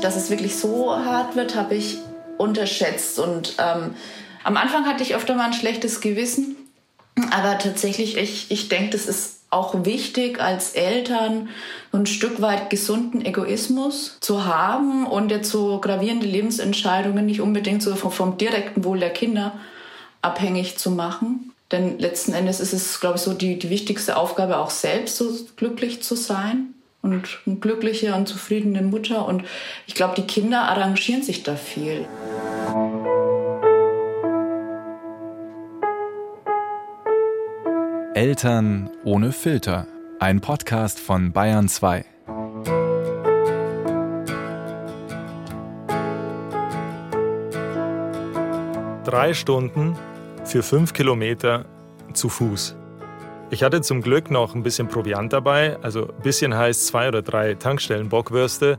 Dass es wirklich so hart wird, habe ich unterschätzt. Und ähm, am Anfang hatte ich öfter mal ein schlechtes Gewissen. Aber tatsächlich, ich, ich denke, das ist auch wichtig als Eltern ein Stück weit gesunden Egoismus zu haben und jetzt so gravierende Lebensentscheidungen nicht unbedingt so vom, vom direkten Wohl der Kinder abhängig zu machen. Denn letzten Endes ist es, glaube ich, so die, die wichtigste Aufgabe, auch selbst so glücklich zu sein und eine glückliche und zufriedene Mutter. Und ich glaube, die Kinder arrangieren sich da viel. Eltern ohne Filter. Ein Podcast von Bayern 2. Drei Stunden für fünf Kilometer zu Fuß. Ich hatte zum Glück noch ein bisschen Proviant dabei, also ein bisschen heißt zwei oder drei Tankstellen Bockwürste.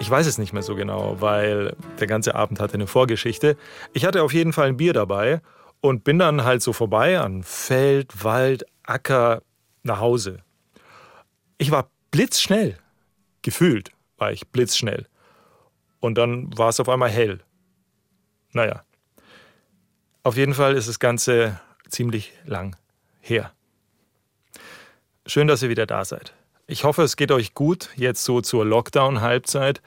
Ich weiß es nicht mehr so genau, weil der ganze Abend hatte eine Vorgeschichte. Ich hatte auf jeden Fall ein Bier dabei und bin dann halt so vorbei an Feld, Wald, Acker nach Hause. Ich war blitzschnell. Gefühlt war ich blitzschnell. Und dann war es auf einmal hell. Naja. Auf jeden Fall ist das Ganze ziemlich lang her. Schön, dass ihr wieder da seid. Ich hoffe, es geht euch gut, jetzt so zur Lockdown-Halbzeit.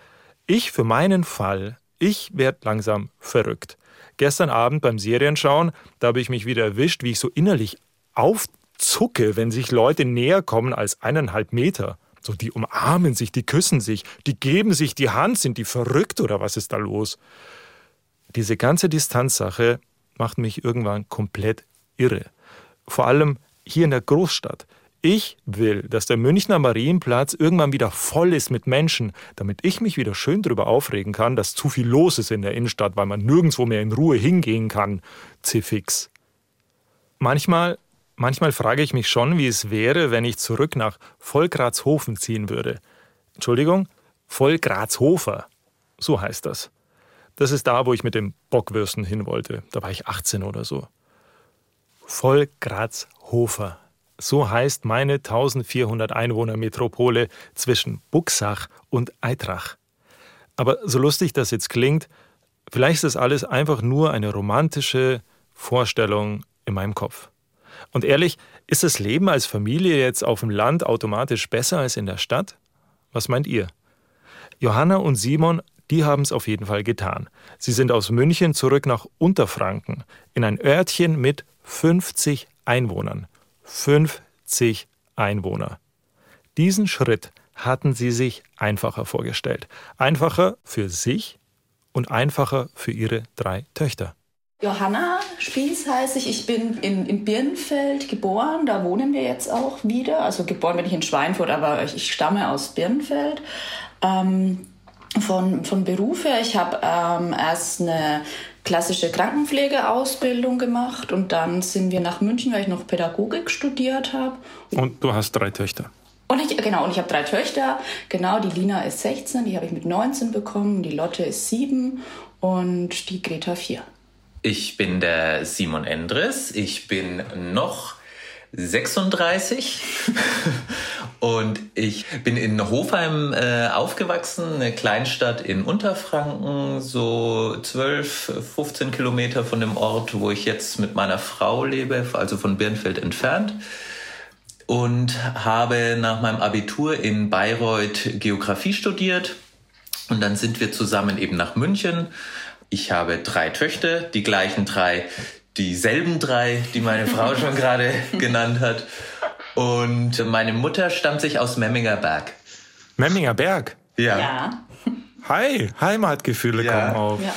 Ich für meinen Fall, ich werde langsam verrückt. Gestern Abend beim Serienschauen, da habe ich mich wieder erwischt, wie ich so innerlich aufzucke, wenn sich Leute näher kommen als eineinhalb Meter. So, die umarmen sich, die küssen sich, die geben sich die Hand, sind die verrückt oder was ist da los? Diese ganze Distanzsache macht mich irgendwann komplett irre. Vor allem hier in der Großstadt. Ich will, dass der Münchner Marienplatz irgendwann wieder voll ist mit Menschen, damit ich mich wieder schön darüber aufregen kann, dass zu viel los ist in der Innenstadt, weil man nirgendwo mehr in Ruhe hingehen kann. Zifix. Manchmal, manchmal frage ich mich schon, wie es wäre, wenn ich zurück nach Vollgrazhofen ziehen würde. Entschuldigung, Vollgrazhofer. So heißt das. Das ist da, wo ich mit dem Bockwürsten hin wollte. Da war ich 18 oder so. Vollgrazhofer. So heißt meine 1400 Einwohner Metropole zwischen Buxach und Eitrach. Aber so lustig das jetzt klingt, vielleicht ist das alles einfach nur eine romantische Vorstellung in meinem Kopf. Und ehrlich, ist das Leben als Familie jetzt auf dem Land automatisch besser als in der Stadt? Was meint ihr? Johanna und Simon, die haben es auf jeden Fall getan. Sie sind aus München zurück nach Unterfranken, in ein Örtchen mit 50 Einwohnern. 50 Einwohner. Diesen Schritt hatten sie sich einfacher vorgestellt. Einfacher für sich und einfacher für ihre drei Töchter. Johanna Spieß heiße ich. Ich bin in, in Birnfeld geboren. Da wohnen wir jetzt auch wieder. Also geboren bin ich in Schweinfurt, aber ich stamme aus Birnfeld. Ähm, von, von Beruf her. Ich habe ähm, erst eine klassische Krankenpflegeausbildung gemacht und dann sind wir nach München, weil ich noch Pädagogik studiert habe. Und du hast drei Töchter. Und ich, genau, und ich habe drei Töchter. Genau, die Lina ist 16, die habe ich mit 19 bekommen, die Lotte ist 7 und die Greta 4. Ich bin der Simon Endres. Ich bin noch 36 und ich bin in Hofheim äh, aufgewachsen, eine Kleinstadt in Unterfranken, so 12, 15 Kilometer von dem Ort, wo ich jetzt mit meiner Frau lebe, also von Birnfeld entfernt. Und habe nach meinem Abitur in Bayreuth Geografie studiert. Und dann sind wir zusammen eben nach München. Ich habe drei Töchter, die gleichen drei, dieselben drei, die meine Frau schon gerade genannt hat. Und meine Mutter stammt sich aus Memminger Berg. Memminger Berg? Ja. ja. Hi, Heimatgefühle ja. kommen auf. Ja.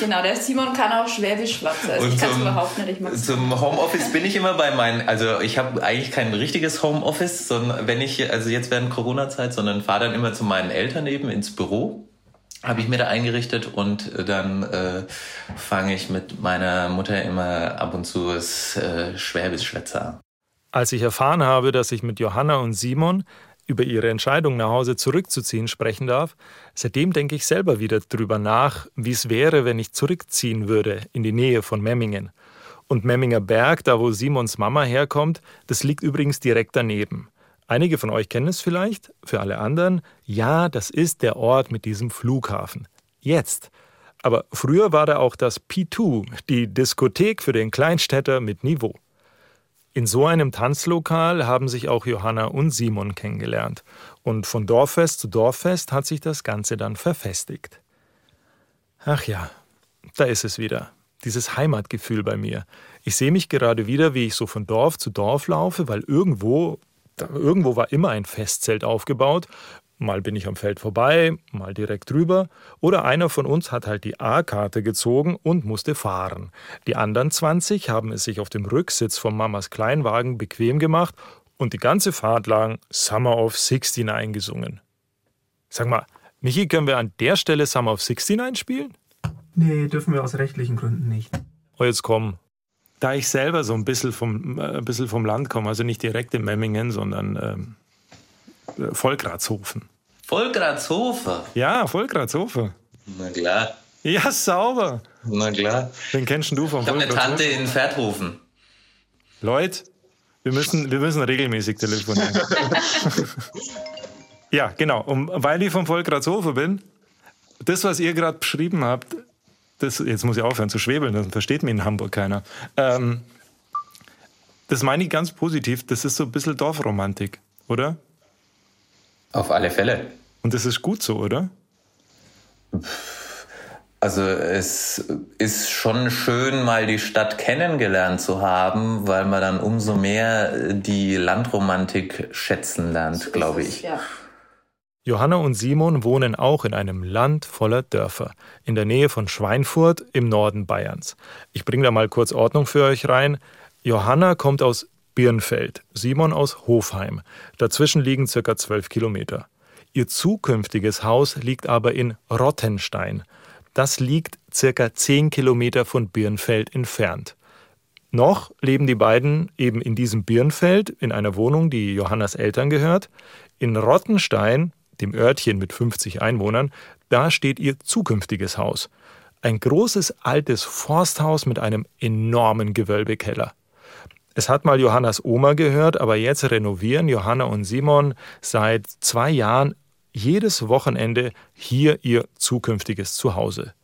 Genau, der Simon kann auch Schwäbisch schwatzen. Also ich kann es überhaupt nicht. Ich zum Homeoffice bin ich immer bei meinen, also ich habe eigentlich kein richtiges Homeoffice, sondern wenn ich, also jetzt während Corona-Zeit, sondern fahre dann immer zu meinen Eltern eben ins Büro habe ich mir da eingerichtet und äh, dann äh, fange ich mit meiner Mutter immer ab und zu das äh, Schwäbisch-Schwätzer an. Als ich erfahren habe, dass ich mit Johanna und Simon über ihre Entscheidung nach Hause zurückzuziehen sprechen darf, seitdem denke ich selber wieder drüber nach, wie es wäre, wenn ich zurückziehen würde in die Nähe von Memmingen. Und Memminger Berg, da wo Simons Mama herkommt, das liegt übrigens direkt daneben. Einige von euch kennen es vielleicht, für alle anderen, ja, das ist der Ort mit diesem Flughafen. Jetzt. Aber früher war da auch das P2, die Diskothek für den Kleinstädter mit Niveau. In so einem Tanzlokal haben sich auch Johanna und Simon kennengelernt. Und von Dorffest zu Dorffest hat sich das Ganze dann verfestigt. Ach ja, da ist es wieder. Dieses Heimatgefühl bei mir. Ich sehe mich gerade wieder, wie ich so von Dorf zu Dorf laufe, weil irgendwo, irgendwo war immer ein Festzelt aufgebaut. Mal bin ich am Feld vorbei, mal direkt drüber. Oder einer von uns hat halt die A-Karte gezogen und musste fahren. Die anderen 20 haben es sich auf dem Rücksitz von Mamas Kleinwagen bequem gemacht und die ganze Fahrt lang Summer of 69 gesungen. Sag mal, Michi, können wir an der Stelle Summer of 69 spielen? Nee, dürfen wir aus rechtlichen Gründen nicht. Oh, jetzt komm. Da ich selber so ein bisschen vom, äh, ein bisschen vom Land komme, also nicht direkt in Memmingen, sondern ähm, äh, Volkratshofen. Volkratshofen? Ja, Volkratshofen. Na klar. Ja, sauber. Na klar. Wen kennst du vom Ich habe eine Tante in Pferdhofen. Leute, wir müssen, wir müssen regelmäßig telefonieren. ja, genau. Und weil ich vom Volkratshofen bin, das, was ihr gerade beschrieben habt, das, jetzt muss ich aufhören zu schwebeln, dann versteht mich in Hamburg keiner. Ähm, das meine ich ganz positiv. Das ist so ein bisschen Dorfromantik, oder? Auf alle Fälle. Und das ist gut so, oder? Also es ist schon schön, mal die Stadt kennengelernt zu haben, weil man dann umso mehr die Landromantik schätzen lernt, glaube ich. Ja. Johanna und Simon wohnen auch in einem Land voller Dörfer, in der Nähe von Schweinfurt im Norden Bayerns. Ich bringe da mal kurz Ordnung für euch rein. Johanna kommt aus Birnfeld, Simon aus Hofheim. Dazwischen liegen circa zwölf Kilometer. Ihr zukünftiges Haus liegt aber in Rottenstein. Das liegt circa zehn Kilometer von Birnfeld entfernt. Noch leben die beiden eben in diesem Birnfeld in einer Wohnung, die Johannas Eltern gehört. In Rottenstein, dem Örtchen mit 50 Einwohnern, da steht ihr zukünftiges Haus. Ein großes altes Forsthaus mit einem enormen Gewölbekeller. Es hat mal Johannas Oma gehört, aber jetzt renovieren Johanna und Simon seit zwei Jahren jedes Wochenende hier ihr zukünftiges Zuhause.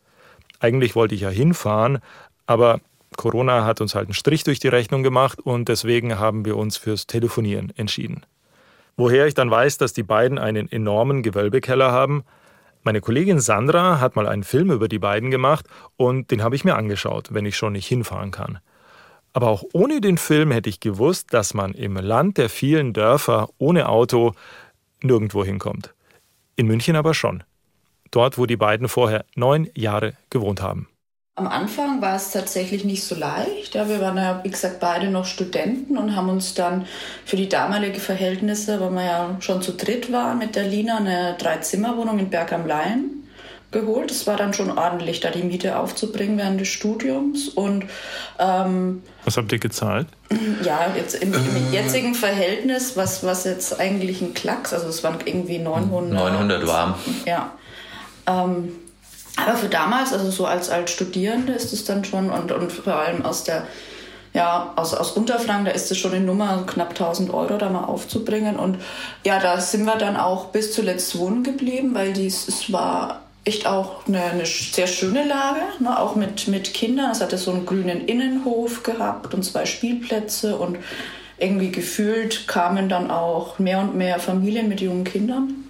Eigentlich wollte ich ja hinfahren, aber Corona hat uns halt einen Strich durch die Rechnung gemacht und deswegen haben wir uns fürs Telefonieren entschieden. Woher ich dann weiß, dass die beiden einen enormen Gewölbekeller haben, meine Kollegin Sandra hat mal einen Film über die beiden gemacht und den habe ich mir angeschaut, wenn ich schon nicht hinfahren kann. Aber auch ohne den Film hätte ich gewusst, dass man im Land der vielen Dörfer ohne Auto nirgendwo hinkommt. In München aber schon. Dort, wo die beiden vorher neun Jahre gewohnt haben. Am Anfang war es tatsächlich nicht so leicht. Ja, wir waren ja, wie gesagt, beide noch Studenten und haben uns dann für die damalige Verhältnisse, weil wir ja schon zu dritt waren mit der Lina, eine Dreizimmerwohnung in Berg am Laim geholt. Es war dann schon ordentlich, da die Miete aufzubringen während des Studiums. Und ähm, was habt ihr gezahlt? Ja, jetzt im, im jetzigen Verhältnis, was, was jetzt eigentlich ein Klacks, also es waren irgendwie 900. 900 warm. Ja. Ähm, aber für damals, also so als, als Studierende ist es dann schon und, und vor allem aus der ja, aus, aus Unterfranken, da ist es schon eine Nummer, knapp 1000 Euro da mal aufzubringen. Und ja, da sind wir dann auch bis zuletzt wohnen geblieben, weil dies, es war echt auch eine, eine sehr schöne Lage, ne? auch mit, mit Kindern. Es hatte so einen grünen Innenhof gehabt und zwei Spielplätze und irgendwie gefühlt kamen dann auch mehr und mehr Familien mit jungen Kindern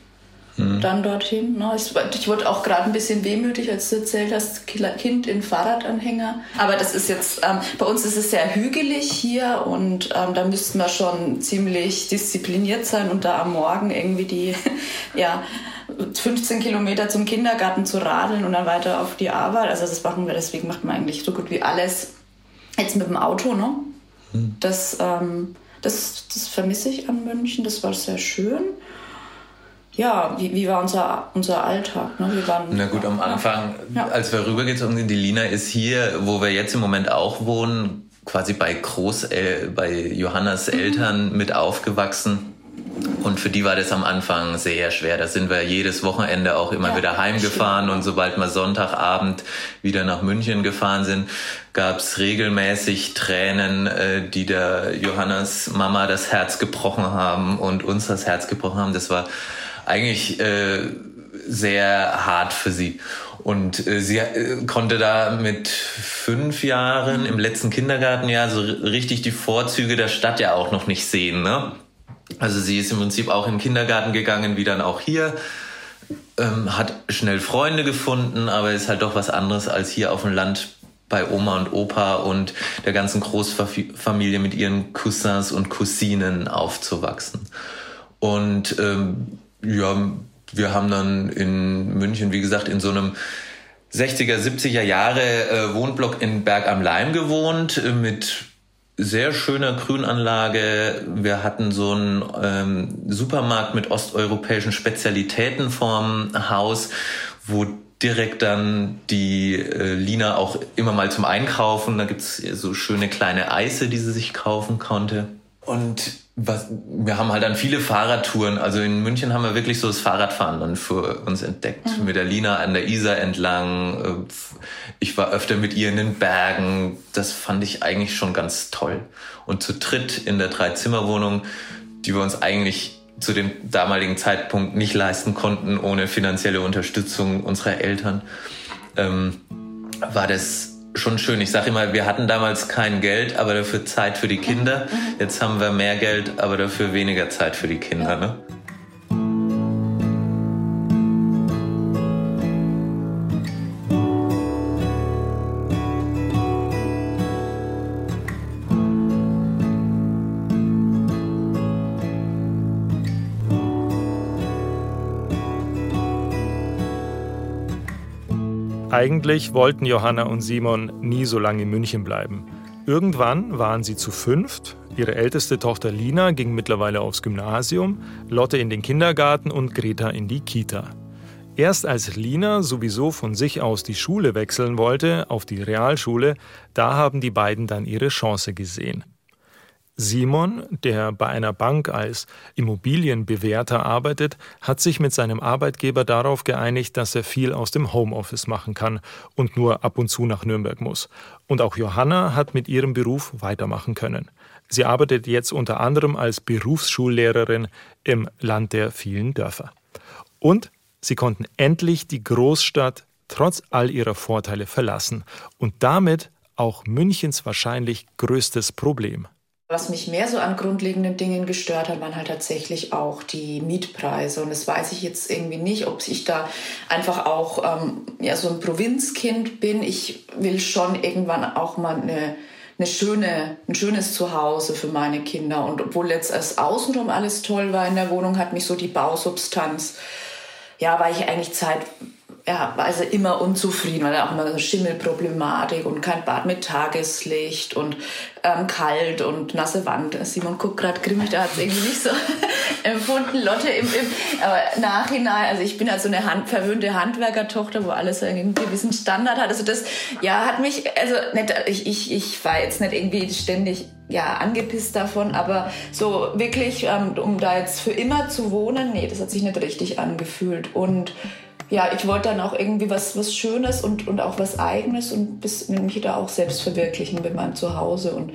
mhm. dann dorthin. Ne? Ich wurde auch gerade ein bisschen wehmütig, als du erzählt hast, Kind in Fahrradanhänger. Aber das ist jetzt, ähm, bei uns ist es sehr hügelig hier und ähm, da müssten wir schon ziemlich diszipliniert sein und da am Morgen irgendwie die, ja, 15 Kilometer zum Kindergarten zu radeln und dann weiter auf die Arbeit. Also das machen wir, deswegen macht man eigentlich so gut wie alles jetzt mit dem Auto, ne? Hm. Das, ähm, das, das vermisse ich an München, das war sehr schön. Ja, wie, wie war unser, unser Alltag? Ne? Wir waren, Na gut, am Anfang, ja. als wir rübergezogen die Lina ist hier, wo wir jetzt im Moment auch wohnen, quasi bei Groß, äh, bei Johannas mhm. Eltern mit aufgewachsen. Und für die war das am Anfang sehr schwer. Da sind wir jedes Wochenende auch immer ja, wieder heimgefahren. Und sobald wir Sonntagabend wieder nach München gefahren sind, gab es regelmäßig Tränen, äh, die der Johannas Mama das Herz gebrochen haben und uns das Herz gebrochen haben. Das war eigentlich äh, sehr hart für sie. Und äh, sie äh, konnte da mit fünf Jahren im letzten Kindergartenjahr so richtig die Vorzüge der Stadt ja auch noch nicht sehen. Ne? Also sie ist im Prinzip auch in den Kindergarten gegangen, wie dann auch hier. Ähm, hat schnell Freunde gefunden, aber ist halt doch was anderes als hier auf dem Land bei Oma und Opa und der ganzen Großfamilie mit ihren Cousins und Cousinen aufzuwachsen. Und ähm, ja, wir haben dann in München, wie gesagt, in so einem 60er, 70er Jahre äh, Wohnblock in Berg am Leim gewohnt äh, mit sehr schöner Grünanlage. Wir hatten so einen ähm, Supermarkt mit osteuropäischen Spezialitäten vorm Haus, wo direkt dann die äh, Lina auch immer mal zum Einkaufen. Da gibt's so schöne kleine Eise, die sie sich kaufen konnte. Und was, wir haben halt dann viele Fahrradtouren. Also in München haben wir wirklich so das Fahrradfahren dann für uns entdeckt. Mhm. Mit der Lina an der Isar entlang. Ich war öfter mit ihr in den Bergen. Das fand ich eigentlich schon ganz toll. Und zu dritt in der Dreizimmerwohnung, die wir uns eigentlich zu dem damaligen Zeitpunkt nicht leisten konnten, ohne finanzielle Unterstützung unserer Eltern, ähm, war das schon schön. Ich sage immer, wir hatten damals kein Geld, aber dafür Zeit für die Kinder. Jetzt haben wir mehr Geld, aber dafür weniger Zeit für die Kinder. Ne? Eigentlich wollten Johanna und Simon nie so lange in München bleiben. Irgendwann waren sie zu fünft. Ihre älteste Tochter Lina ging mittlerweile aufs Gymnasium, Lotte in den Kindergarten und Greta in die Kita. Erst als Lina sowieso von sich aus die Schule wechseln wollte, auf die Realschule, da haben die beiden dann ihre Chance gesehen. Simon, der bei einer Bank als Immobilienbewerter arbeitet, hat sich mit seinem Arbeitgeber darauf geeinigt, dass er viel aus dem Homeoffice machen kann und nur ab und zu nach Nürnberg muss. Und auch Johanna hat mit ihrem Beruf weitermachen können. Sie arbeitet jetzt unter anderem als Berufsschullehrerin im Land der vielen Dörfer. Und sie konnten endlich die Großstadt trotz all ihrer Vorteile verlassen und damit auch Münchens wahrscheinlich größtes Problem. Was mich mehr so an grundlegenden Dingen gestört hat, waren halt tatsächlich auch die Mietpreise. Und das weiß ich jetzt irgendwie nicht, ob ich da einfach auch ähm, ja, so ein Provinzkind bin. Ich will schon irgendwann auch mal eine, eine schöne, ein schönes Zuhause für meine Kinder. Und obwohl jetzt als außenrum alles toll war in der Wohnung, hat mich so die Bausubstanz, ja, war ich eigentlich Zeit ja, war also immer unzufrieden, weil er auch immer so Schimmelproblematik und kein Bad mit Tageslicht und ähm, kalt und nasse Wand. Simon guckt gerade grimmig, da hat es irgendwie nicht so empfunden. Lotte im, im aber Nachhinein, also ich bin halt so eine Hand, verwöhnte Handwerkertochter, wo alles einen gewissen Standard hat. Also das, ja, hat mich, also nicht, ich, ich, ich war jetzt nicht irgendwie ständig ja, angepisst davon, aber so wirklich, ähm, um da jetzt für immer zu wohnen, nee, das hat sich nicht richtig angefühlt. Und ja, ich wollte dann auch irgendwie was, was Schönes und, und auch was Eigenes und bis, mich da auch selbst verwirklichen mit meinem Zuhause. Und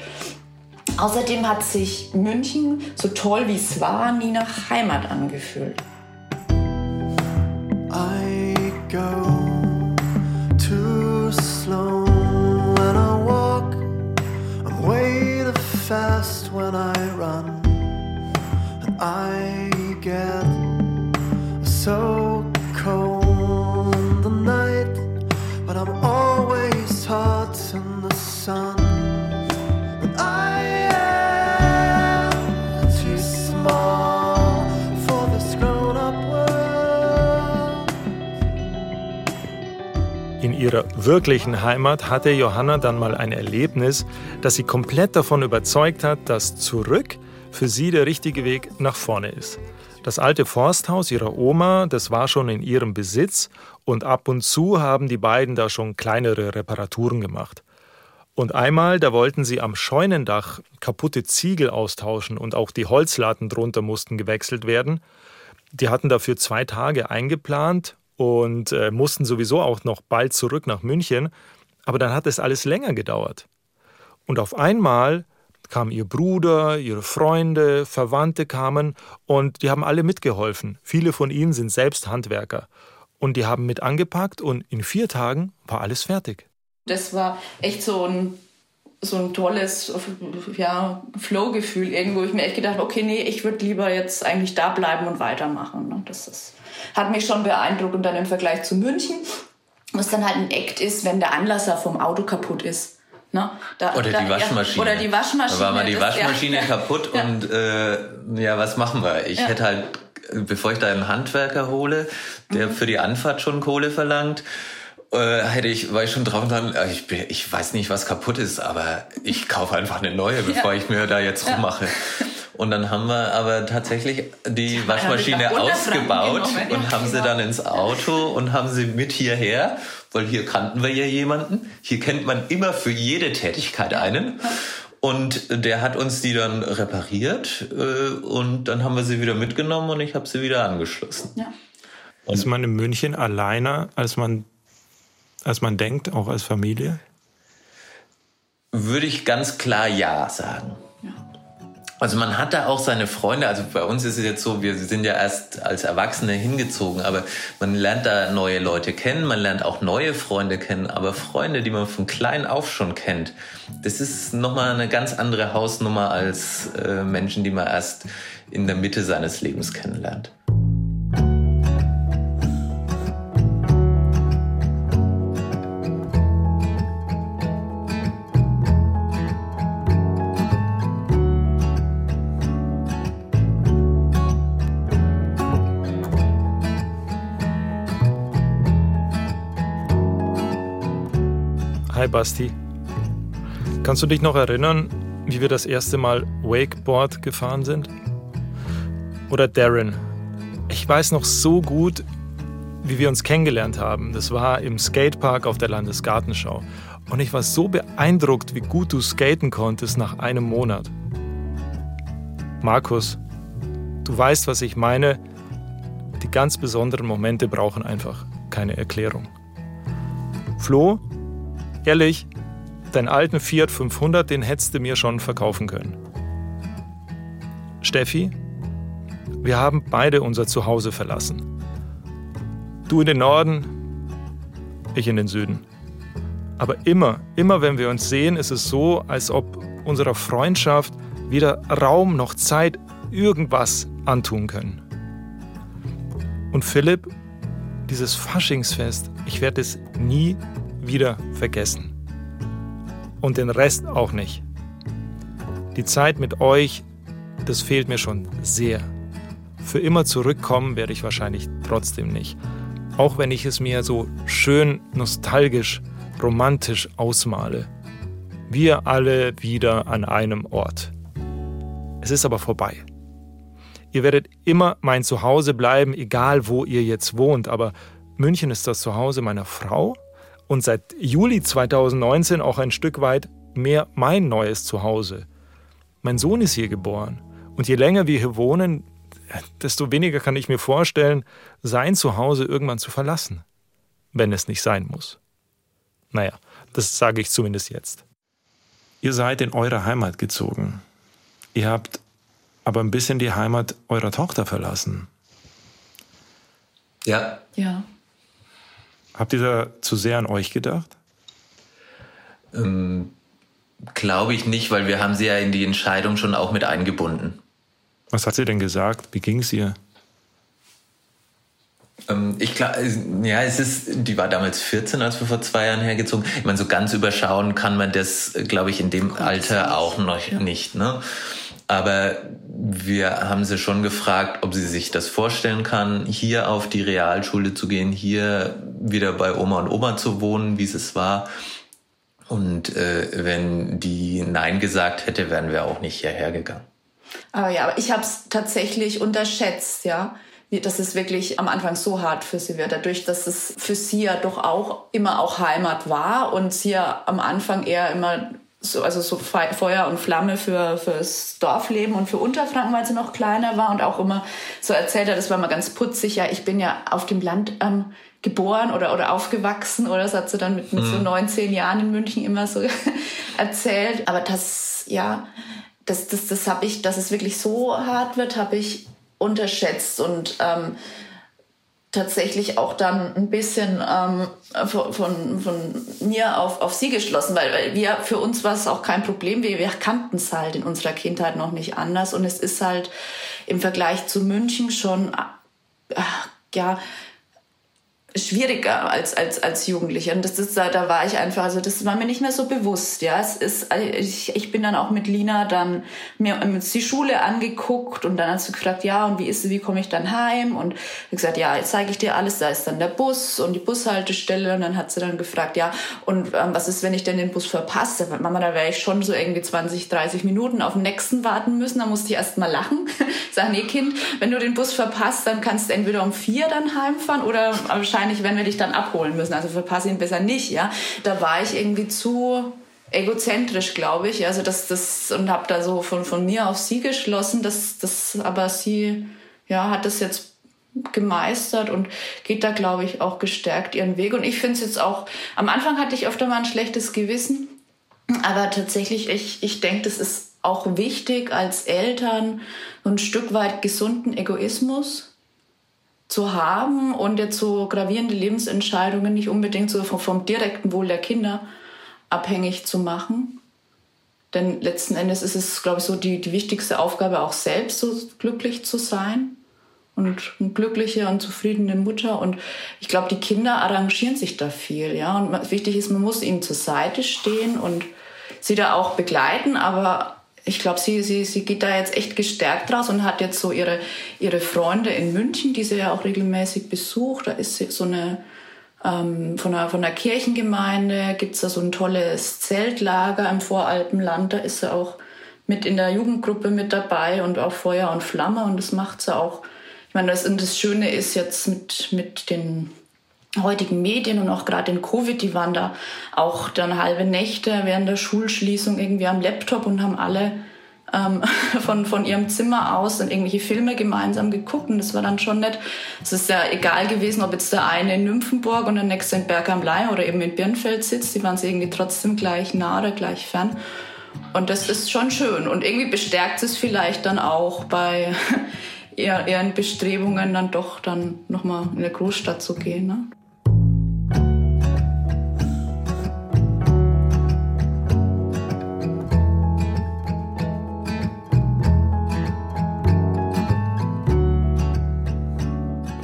außerdem hat sich München, so toll wie es war, nie nach Heimat angefühlt. I go too slow when I walk. I'm way too fast when I run. And I get so sun. In ihrer wirklichen Heimat hatte Johanna dann mal ein Erlebnis, das sie komplett davon überzeugt hat, dass zurück für sie der richtige Weg nach vorne ist. Das alte Forsthaus ihrer Oma, das war schon in ihrem Besitz und ab und zu haben die beiden da schon kleinere Reparaturen gemacht. Und einmal, da wollten sie am Scheunendach kaputte Ziegel austauschen und auch die Holzlatten drunter mussten gewechselt werden. Die hatten dafür zwei Tage eingeplant und äh, mussten sowieso auch noch bald zurück nach München. Aber dann hat es alles länger gedauert. Und auf einmal kam ihr Bruder, ihre Freunde, Verwandte kamen und die haben alle mitgeholfen. Viele von ihnen sind selbst Handwerker. Und die haben mit angepackt und in vier Tagen war alles fertig. Das war echt so ein, so ein tolles ja, Flow-Gefühl irgendwo. Ich mir echt gedacht, okay, nee, ich würde lieber jetzt eigentlich da bleiben und weitermachen. Ne? Das ist, hat mich schon beeindruckt und dann im Vergleich zu München, was dann halt ein Act ist, wenn der Anlasser vom Auto kaputt ist. Ne? Da, oder da, die Waschmaschine. oder die Waschmaschine. Da war mal die Waschmaschine ja, kaputt ja. und äh, ja, was machen wir? Ich ja. hätte halt, bevor ich da einen Handwerker hole, der mhm. für die Anfahrt schon Kohle verlangt, äh, hätte ich, war ich schon drauf und dran, äh, ich, ich weiß nicht, was kaputt ist, aber ich kaufe einfach eine neue, bevor ich mir da jetzt rummache. Und dann haben wir aber tatsächlich die Waschmaschine ausgebaut und haben sie dann ins Auto und haben sie mit hierher weil hier kannten wir ja jemanden. Hier kennt man immer für jede Tätigkeit einen. Und der hat uns die dann repariert äh, und dann haben wir sie wieder mitgenommen und ich habe sie wieder angeschlossen. Ja. Ist man in München alleiner, als man, als man denkt, auch als Familie? Würde ich ganz klar ja sagen. Also man hat da auch seine Freunde, also bei uns ist es jetzt so, wir sind ja erst als Erwachsene hingezogen, aber man lernt da neue Leute kennen, man lernt auch neue Freunde kennen, aber Freunde, die man von klein auf schon kennt, das ist nochmal eine ganz andere Hausnummer als äh, Menschen, die man erst in der Mitte seines Lebens kennenlernt. Basti. Kannst du dich noch erinnern, wie wir das erste Mal Wakeboard gefahren sind? Oder Darren. Ich weiß noch so gut, wie wir uns kennengelernt haben. Das war im Skatepark auf der Landesgartenschau. Und ich war so beeindruckt, wie gut du skaten konntest nach einem Monat. Markus, du weißt, was ich meine. Die ganz besonderen Momente brauchen einfach keine Erklärung. Flo, Ehrlich, deinen alten Fiat 500, den hättest du mir schon verkaufen können. Steffi, wir haben beide unser Zuhause verlassen. Du in den Norden, ich in den Süden. Aber immer, immer wenn wir uns sehen, ist es so, als ob unserer Freundschaft weder Raum noch Zeit irgendwas antun können. Und Philipp, dieses Faschingsfest, ich werde es nie wieder vergessen. Und den Rest auch nicht. Die Zeit mit euch, das fehlt mir schon sehr. Für immer zurückkommen werde ich wahrscheinlich trotzdem nicht. Auch wenn ich es mir so schön nostalgisch, romantisch ausmale. Wir alle wieder an einem Ort. Es ist aber vorbei. Ihr werdet immer mein Zuhause bleiben, egal wo ihr jetzt wohnt, aber München ist das Zuhause meiner Frau und seit Juli 2019 auch ein Stück weit mehr mein neues Zuhause. Mein Sohn ist hier geboren und je länger wir hier wohnen, desto weniger kann ich mir vorstellen, sein Zuhause irgendwann zu verlassen, wenn es nicht sein muss. Naja, das sage ich zumindest jetzt. Ihr seid in eure Heimat gezogen. Ihr habt aber ein bisschen die Heimat eurer Tochter verlassen. Ja. Ja. Habt ihr da zu sehr an euch gedacht? Ähm, Glaube ich nicht, weil wir haben sie ja in die Entscheidung schon auch mit eingebunden. Was hat sie denn gesagt? Wie ging es ihr? Ähm, ich glaube, ja, es ist, die war damals 14, als wir vor zwei Jahren hergezogen. Ich meine, so ganz überschauen kann man das, glaube ich, in dem Alter auch noch ja. nicht. Ne? Aber wir haben sie schon gefragt, ob sie sich das vorstellen kann, hier auf die Realschule zu gehen, hier wieder bei Oma und Oma zu wohnen, wie es war. Und äh, wenn die Nein gesagt hätte, wären wir auch nicht hierher gegangen. Aber ja, ich habe es tatsächlich unterschätzt, ja, dass es wirklich am Anfang so hart für sie wird. Dadurch, dass es für sie ja doch auch immer auch Heimat war und sie ja am Anfang eher immer so, also so Feuer und Flamme für fürs Dorfleben und für Unterfranken, weil sie noch kleiner war und auch immer so erzählt hat, das war mal ganz putzig, ja, ich bin ja auf dem Land ähm, geboren oder, oder aufgewachsen oder das hat sie dann mit, mit so 19 mhm. Jahren in München immer so erzählt. Aber das, ja, das, das, das habe ich, dass es wirklich so hart wird, habe ich unterschätzt und ähm, tatsächlich auch dann ein bisschen ähm, von, von, von mir auf, auf sie geschlossen, weil, weil wir für uns war es auch kein Problem. Wir, wir kannten es halt in unserer Kindheit noch nicht anders und es ist halt im Vergleich zu München schon äh, ja schwieriger als, als, als Jugendliche. Und das ist, da, da war ich einfach, also das war mir nicht mehr so bewusst, ja. Es ist, ich, ich bin dann auch mit Lina dann mir die Schule angeguckt und dann hat sie gefragt, ja, und wie ist, wie komme ich dann heim? Und ich gesagt, ja, jetzt zeige ich dir alles, da ist dann der Bus und die Bushaltestelle und dann hat sie dann gefragt, ja, und ähm, was ist, wenn ich denn den Bus verpasse? Mama, da wäre ich schon so irgendwie 20, 30 Minuten auf den nächsten warten müssen, da musste ich erst mal lachen. Sag, nee, Kind, wenn du den Bus verpasst, dann kannst du entweder um vier dann heimfahren oder wahrscheinlich wahrscheinlich, wenn wir dich dann abholen müssen. Also verpasse ihn besser nicht, ja. Da war ich irgendwie zu egozentrisch, glaube ich. Also das, das und habe da so von, von mir auf sie geschlossen, dass das, aber sie, ja, hat das jetzt gemeistert und geht da, glaube ich, auch gestärkt ihren Weg. Und ich finde es jetzt auch, am Anfang hatte ich öfter mal ein schlechtes Gewissen, aber tatsächlich, ich, ich denke, das ist auch wichtig als Eltern, ein Stück weit gesunden Egoismus zu haben und jetzt so gravierende Lebensentscheidungen nicht unbedingt so vom, vom direkten Wohl der Kinder abhängig zu machen. Denn letzten Endes ist es, glaube ich, so die, die wichtigste Aufgabe, auch selbst so glücklich zu sein und eine glückliche und zufriedene Mutter. Und ich glaube, die Kinder arrangieren sich da viel, ja. Und wichtig ist, man muss ihnen zur Seite stehen und sie da auch begleiten, aber ich glaube, sie, sie, sie geht da jetzt echt gestärkt raus und hat jetzt so ihre, ihre Freunde in München, die sie ja auch regelmäßig besucht. Da ist sie so eine, ähm, von, einer, von einer Kirchengemeinde gibt's da so ein tolles Zeltlager im Voralpenland. Da ist sie auch mit in der Jugendgruppe mit dabei und auch Feuer und Flamme und das macht sie auch. Ich meine, das, das Schöne ist jetzt mit, mit den heutigen Medien und auch gerade in Covid, die waren da auch dann halbe Nächte während der Schulschließung irgendwie am Laptop und haben alle ähm, von, von ihrem Zimmer aus dann irgendwelche Filme gemeinsam geguckt und das war dann schon nett. Es ist ja egal gewesen, ob jetzt der eine in Nymphenburg und der nächste in Berg am Leim oder eben in Birnfeld sitzt, die waren sich irgendwie trotzdem gleich nah oder gleich fern. Und das ist schon schön und irgendwie bestärkt es vielleicht dann auch bei ihren Bestrebungen dann doch dann nochmal in eine Großstadt zu gehen. Ne?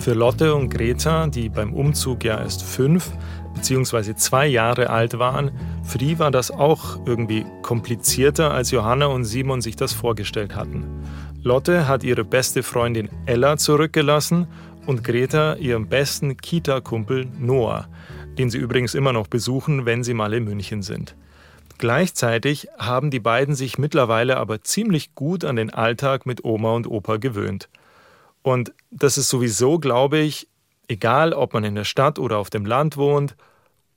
Für Lotte und Greta, die beim Umzug ja erst fünf bzw. zwei Jahre alt waren, für die war das auch irgendwie komplizierter, als Johanna und Simon sich das vorgestellt hatten. Lotte hat ihre beste Freundin Ella zurückgelassen und Greta ihren besten Kita-Kumpel Noah, den sie übrigens immer noch besuchen, wenn sie mal in München sind. Gleichzeitig haben die beiden sich mittlerweile aber ziemlich gut an den Alltag mit Oma und Opa gewöhnt. Und das ist sowieso, glaube ich, egal ob man in der Stadt oder auf dem Land wohnt,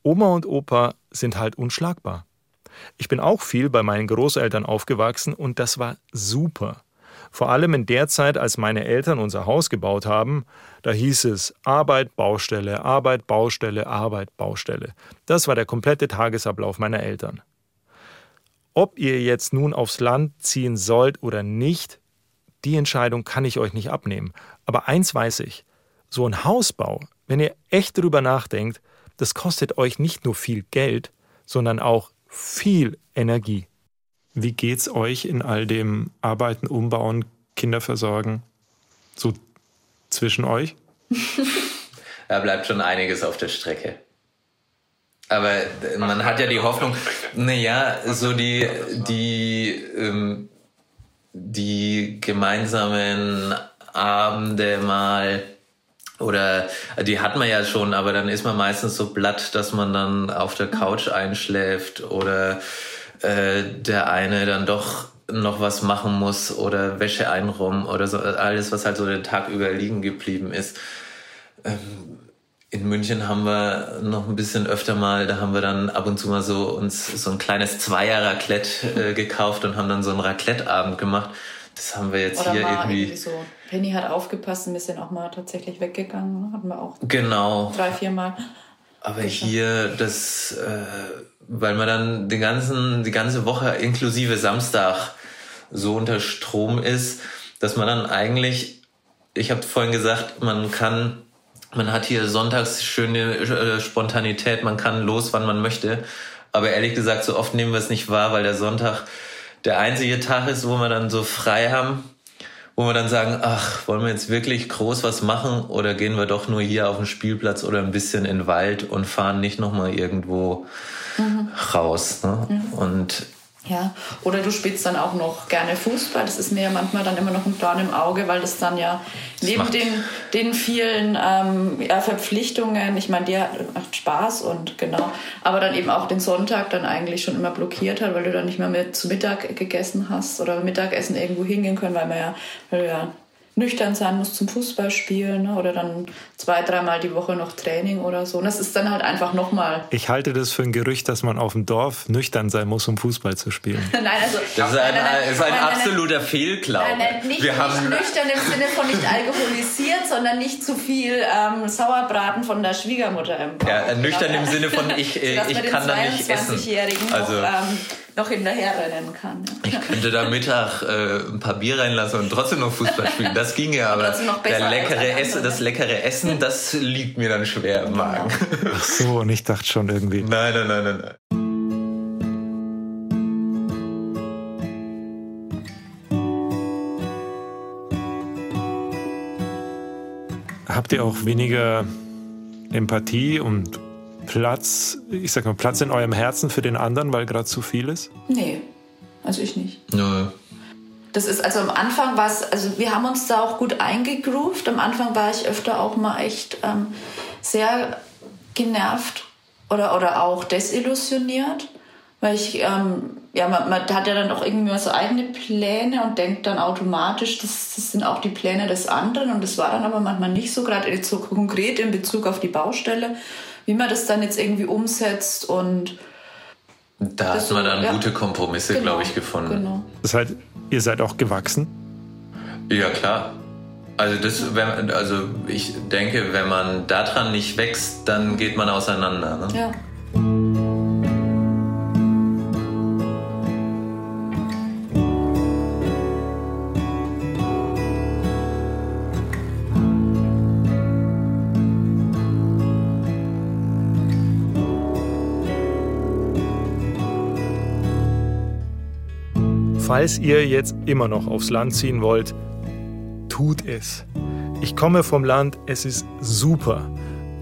Oma und Opa sind halt unschlagbar. Ich bin auch viel bei meinen Großeltern aufgewachsen und das war super. Vor allem in der Zeit, als meine Eltern unser Haus gebaut haben, da hieß es Arbeit, Baustelle, Arbeit, Baustelle, Arbeit, Baustelle. Das war der komplette Tagesablauf meiner Eltern. Ob ihr jetzt nun aufs Land ziehen sollt oder nicht, die Entscheidung kann ich euch nicht abnehmen. Aber eins weiß ich, so ein Hausbau, wenn ihr echt drüber nachdenkt, das kostet euch nicht nur viel Geld, sondern auch viel Energie. Wie geht's euch in all dem Arbeiten, Umbauen, Kinderversorgen? So zwischen euch? da bleibt schon einiges auf der Strecke. Aber man hat ja die Hoffnung, naja, so die, die ähm, die gemeinsamen Abende mal oder die hat man ja schon, aber dann ist man meistens so blatt, dass man dann auf der Couch einschläft oder äh, der eine dann doch noch was machen muss oder Wäsche einräumen oder so, alles, was halt so den Tag über liegen geblieben ist. Ähm, in München haben wir noch ein bisschen öfter mal, da haben wir dann ab und zu mal so uns so ein kleines Zweier-Raclette äh, gekauft und haben dann so einen Raclette-Abend gemacht. Das haben wir jetzt Oder hier irgendwie. irgendwie so. Penny hat aufgepasst, ein bisschen auch mal tatsächlich weggegangen. ne? Hatten wir auch Genau. drei, vier Mal. Aber hier, das, äh, weil man dann den ganzen, die ganze Woche inklusive Samstag so unter Strom ist, dass man dann eigentlich, ich habe vorhin gesagt, man kann, man hat hier sonntags schöne äh, Spontanität, man kann los, wann man möchte. Aber ehrlich gesagt, so oft nehmen wir es nicht wahr, weil der Sonntag der einzige Tag ist, wo wir dann so frei haben, wo wir dann sagen, ach, wollen wir jetzt wirklich groß was machen oder gehen wir doch nur hier auf den Spielplatz oder ein bisschen in den Wald und fahren nicht nochmal irgendwo raus. Ne? Und Ja, oder du spielst dann auch noch gerne Fußball. Das ist mir ja manchmal dann immer noch ein Dorn im Auge, weil das dann ja neben den, den vielen ähm, ja, Verpflichtungen, ich meine, dir macht Spaß und genau, aber dann eben auch den Sonntag dann eigentlich schon immer blockiert hat, weil du dann nicht mehr mit zu Mittag gegessen hast oder Mittagessen irgendwo hingehen können, weil man ja, weil du ja nüchtern sein musst zum Fußballspielen ne? oder dann zwei, dreimal die Woche noch Training oder so. Und das ist dann halt einfach nochmal Ich halte das für ein Gerücht, dass man auf dem Dorf nüchtern sein muss, um Fußball zu spielen. Nein, also das ist ein, nein, nein, ist ein nein, absoluter Fehlglaube. Nein, nein, nicht, wir nicht haben nüchtern im Sinne von nicht alkoholisiert, sondern nicht zu viel ähm, Sauerbraten von der Schwiegermutter im Bauch. Ja, nüchtern Genau, im Sinne von ich, äh, ich kann da nicht essen. 22-Jährigen Also- noch, ähm, noch hinterherrennen kann. Ja. Ich könnte da Mittag äh, ein paar Bier reinlassen und trotzdem noch Fußball spielen. Das ginge, aber trotzdem noch besser der leckere Essen, das leckere Essen, das liegt mir dann schwer im Magen. Ach so, und ich dachte schon irgendwie. Nein, nein, nein, nein, nein. Habt ihr auch weniger Empathie und Platz, ich sag mal, Platz in eurem Herzen für den anderen, weil gerade zu viel ist? Nee, also ich nicht. Nö. Das ist also am Anfang war es, also wir haben uns da auch gut eingegroovt. Am Anfang war ich öfter auch mal echt ähm, sehr genervt oder, oder auch desillusioniert, weil ich, ähm, ja, man, man hat ja dann auch irgendwie mal so eigene Pläne und denkt dann automatisch, das, das sind auch die Pläne des anderen und das war dann aber manchmal nicht so, gerade so konkret in Bezug auf die Baustelle, wie man das dann jetzt irgendwie umsetzt und Da hat man dann ja. gute Kompromisse, genau, glaube ich, gefunden. Genau. Das heißt, ihr seid auch gewachsen? Ja, klar. Also, das, wenn, also ich denke, wenn man daran nicht wächst, dann geht man auseinander. Ne? Ja. Falls ihr jetzt immer noch aufs Land ziehen wollt, tut es. Ich komme vom Land, es ist super.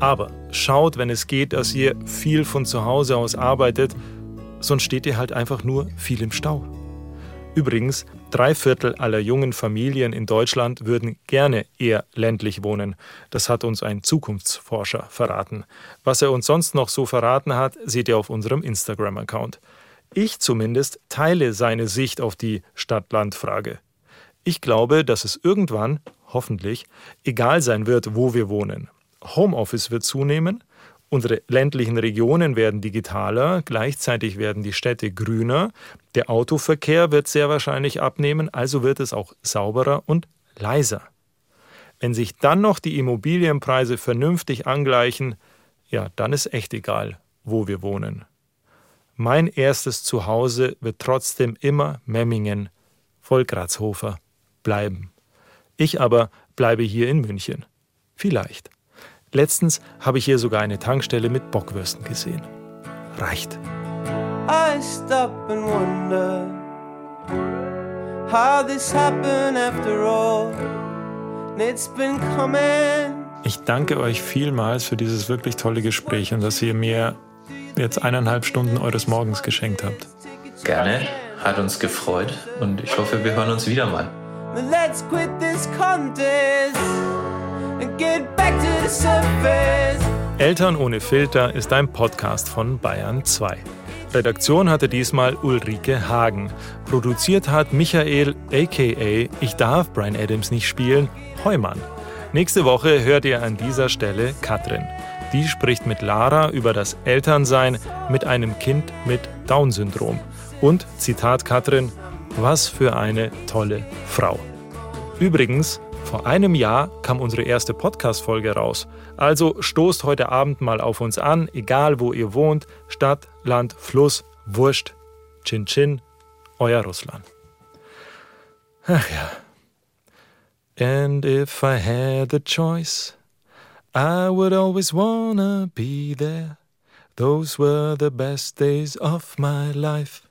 Aber schaut, wenn es geht, dass ihr viel von zu Hause aus arbeitet, sonst steht ihr halt einfach nur viel im Stau. Übrigens, drei Viertel aller jungen Familien in Deutschland würden gerne eher ländlich wohnen. Das hat uns ein Zukunftsforscher verraten. Was er uns sonst noch so verraten hat, seht ihr auf unserem Instagram-Account. Ich zumindest teile seine Sicht auf die Stadt-Land-Frage. Ich glaube, dass es irgendwann, hoffentlich, egal sein wird, wo wir wohnen. Homeoffice wird zunehmen, unsere ländlichen Regionen werden digitaler, gleichzeitig werden die Städte grüner, der Autoverkehr wird sehr wahrscheinlich abnehmen, also wird es auch sauberer und leiser. Wenn sich dann noch die Immobilienpreise vernünftig angleichen, ja, dann ist echt egal, wo wir wohnen. Mein erstes Zuhause wird trotzdem immer Memmingen, Volkratshofer bleiben. Ich aber bleibe hier in München. Vielleicht. Letztens habe ich hier sogar eine Tankstelle mit Bockwürsten gesehen. Reicht. I stop and wonder how this happened after all. And it's been coming. Ich danke euch vielmals für dieses wirklich tolle Gespräch und dass ihr mir jetzt eineinhalb Stunden eures Morgens geschenkt habt. Gerne. Hat uns gefreut und ich hoffe, wir hören uns wieder mal. Let's quit this contest and get back to the surface. Eltern ohne Filter ist ein Podcast von Bayern 2. Redaktion hatte diesmal Ulrike Hagen. Produziert hat Michael, aka Ich darf Brian Adams nicht spielen, Heumann. Nächste Woche hört ihr an dieser Stelle Katrin. Die spricht mit Lara über das Elternsein mit einem Kind mit Down-Syndrom. Und, Zitat Katrin, was für eine tolle Frau. Übrigens, vor einem Jahr kam unsere erste Podcast-Folge raus. Also stoßt heute Abend mal auf uns an, egal wo ihr wohnt, Stadt, Land, Fluss, Wurscht. Chin Chin, euer Russland. Ach ja. And if I had the choice, I would always wanna be there. Those were the best days of my life.